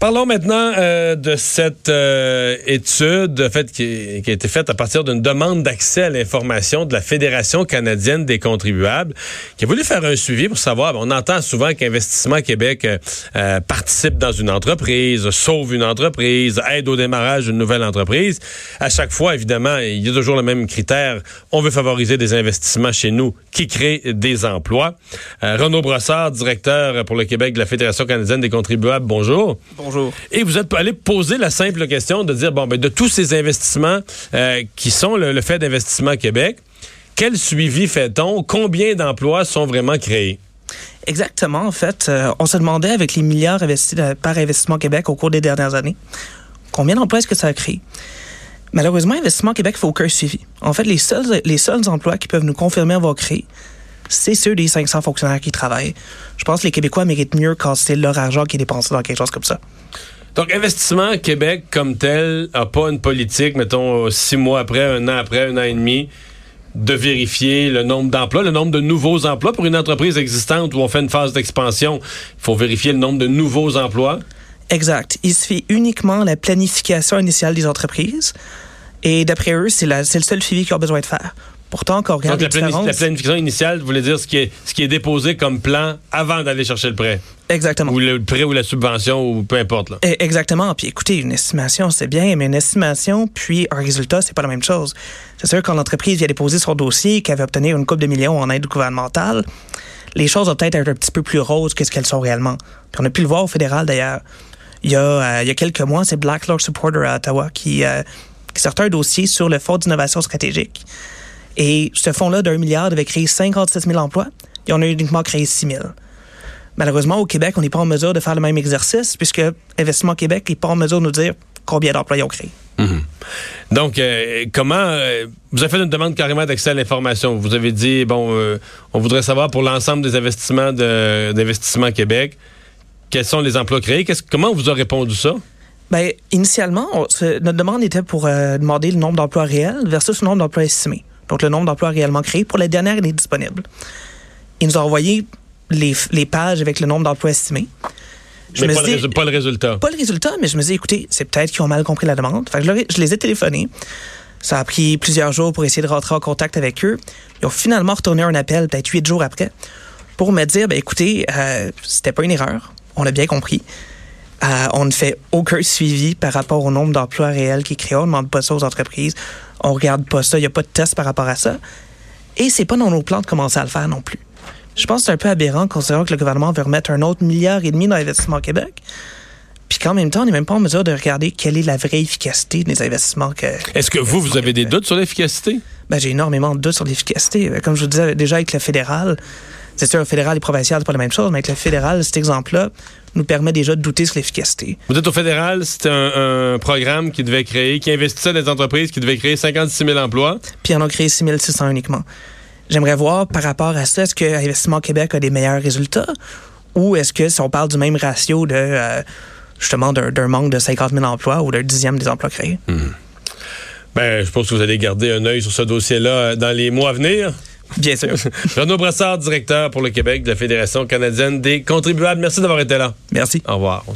Parlons maintenant euh, de cette euh, étude fait, qui, qui, a été faite à partir d'une demande d'accès à l'information de la Fédération canadienne des contribuables, qui a voulu faire un suivi pour savoir, on entend souvent qu'Investissement Québec euh, participe dans une entreprise, sauve une entreprise, aide au démarrage d'une nouvelle entreprise. À chaque fois, évidemment, il y a toujours le même critère. On veut favoriser des investissements chez nous qui créent des emplois. Renaud Brossard, directeur pour le Québec de la Fédération canadienne des contribuables, bonjour. Bonjour. Et vous êtes allé poser la simple question de dire, bon, ben, de tous ces investissements euh, qui sont le, le fait d'Investissement Québec, quel suivi fait-on? Combien d'emplois sont vraiment créés? Exactement. En fait, euh, on se demandait avec les milliards investis par Investissement Québec au cours des dernières années, combien d'emplois est-ce que ça a créé? Malheureusement, Investissement Québec ne fait aucun suivi. En fait, les seuls, les seuls emplois qui peuvent nous confirmer avoir créé, c'est ceux des 500 fonctionnaires qui travaillent. Je pense que les Québécois méritent mieux quand c'est leur argent qui est dépensé dans quelque chose comme ça. Donc, Investissement Québec comme tel n'a pas une politique, mettons, six mois après, un an après, un an et demi, de vérifier le nombre d'emplois, le nombre de nouveaux emplois. Pour une entreprise existante où on fait une phase d'expansion, il faut vérifier le nombre de nouveaux emplois. Exact. Il se fait uniquement la planification initiale des entreprises. Et d'après eux, c'est le seul suivi qu'ils ont besoin de faire. Pourtant, quand on regarde Donc, la, planif la, planification initiale voulait dire ce qui est, ce qui est déposé comme plan avant d'aller chercher le prêt. Exactement. Ou le prêt ou la subvention ou peu importe. Là. Exactement. Puis écoutez, une estimation, c'est bien, mais une estimation puis un résultat, c'est pas la même chose. C'est sûr, quand l'entreprise vient déposer son dossier, qu'elle veut obtenir une coupe de millions en aide gouvernementale, les choses vont peut-être être un petit peu plus roses que ce qu'elles sont réellement. Puis on a pu le voir au fédéral d'ailleurs. Il y a, euh, il y a quelques mois, c'est Black Law Supporter à Ottawa qui, euh, qui sortait un dossier sur le Fonds d'innovation stratégique. Et ce fonds-là d'un milliard devait créer 57 000 emplois et on a uniquement créé 6 000. Malheureusement, au Québec, on n'est pas en mesure de faire le même exercice puisque Investissement Québec n'est pas en mesure de nous dire combien d'emplois ils ont créé. Mmh. Donc, euh, comment euh, vous avez fait une demande carrément d'accès à l'information Vous avez dit bon, euh, on voudrait savoir pour l'ensemble des investissements d'Investissement de, Québec quels sont les emplois créés? comment on vous a répondu ça? Ben, initialement, on, notre demande était pour demander le nombre d'emplois réels versus le nombre d'emplois estimés donc le nombre d'emplois réellement créés, pour la dernière année disponible. Ils nous ont envoyé les, les pages avec le nombre d'emplois estimés. Je mais me pas, dis, le pas, le résultat. Pas le résultat, mais je me dis, écoutez, c'est peut-être qu'ils ont mal compris la demande. Fait que je, je, les ai téléphonés. Ça a pris plusieurs jours pour essayer de rentrer en contact avec eux. Ils ont finalement retourné un appel, peut-être huit jours après, pour me dire, ben, écoutez, euh, c'était pas une erreur. On a bien compris. Euh, on ne fait aucun suivi par rapport au nombre d'emplois réels qui créent. On ne demande pas ça aux entreprises. On regarde pas ça. Il n'y a pas de test par rapport à ça. Et c'est pas dans nos plans de commencer à le faire non plus. Je pense que c'est un peu aberrant considérant que le gouvernement veut remettre un autre milliard et demi dans l'investissement au Québec. Puis qu'en même temps, on n'est même pas en mesure de regarder quelle est la vraie efficacité des investissements que. Est-ce que vous, vous avez des doutes sur l'efficacité? Ben, j'ai énormément de doutes sur l'efficacité. Comme je vous disais déjà avec le fédéral, c'est sûr, fédéral et provincial, c'est pas la même chose, mais avec le fédéral, cet exemple-là nous permet déjà de douter sur l'efficacité. Vous êtes au fédéral, c'était un, un, programme qui devait créer, qui investissait dans des entreprises qui devaient créer 56 000 emplois. Puis en ont créé 6 600 uniquement. J'aimerais voir par rapport à ça, est-ce que Investissement Québec a des meilleurs résultats? Ou est-ce que si on parle du même ratio de euh, justement d'un manque de 50 000 emplois ou d'un dixième des emplois créés? Mmh. Ben, je pense que vous allez garder un œil sur ce dossier-là dans les mois à venir. Bien sûr. Renaud Brassard, directeur pour le Québec de la Fédération canadienne des contribuables. Merci d'avoir été là. Merci. Au revoir.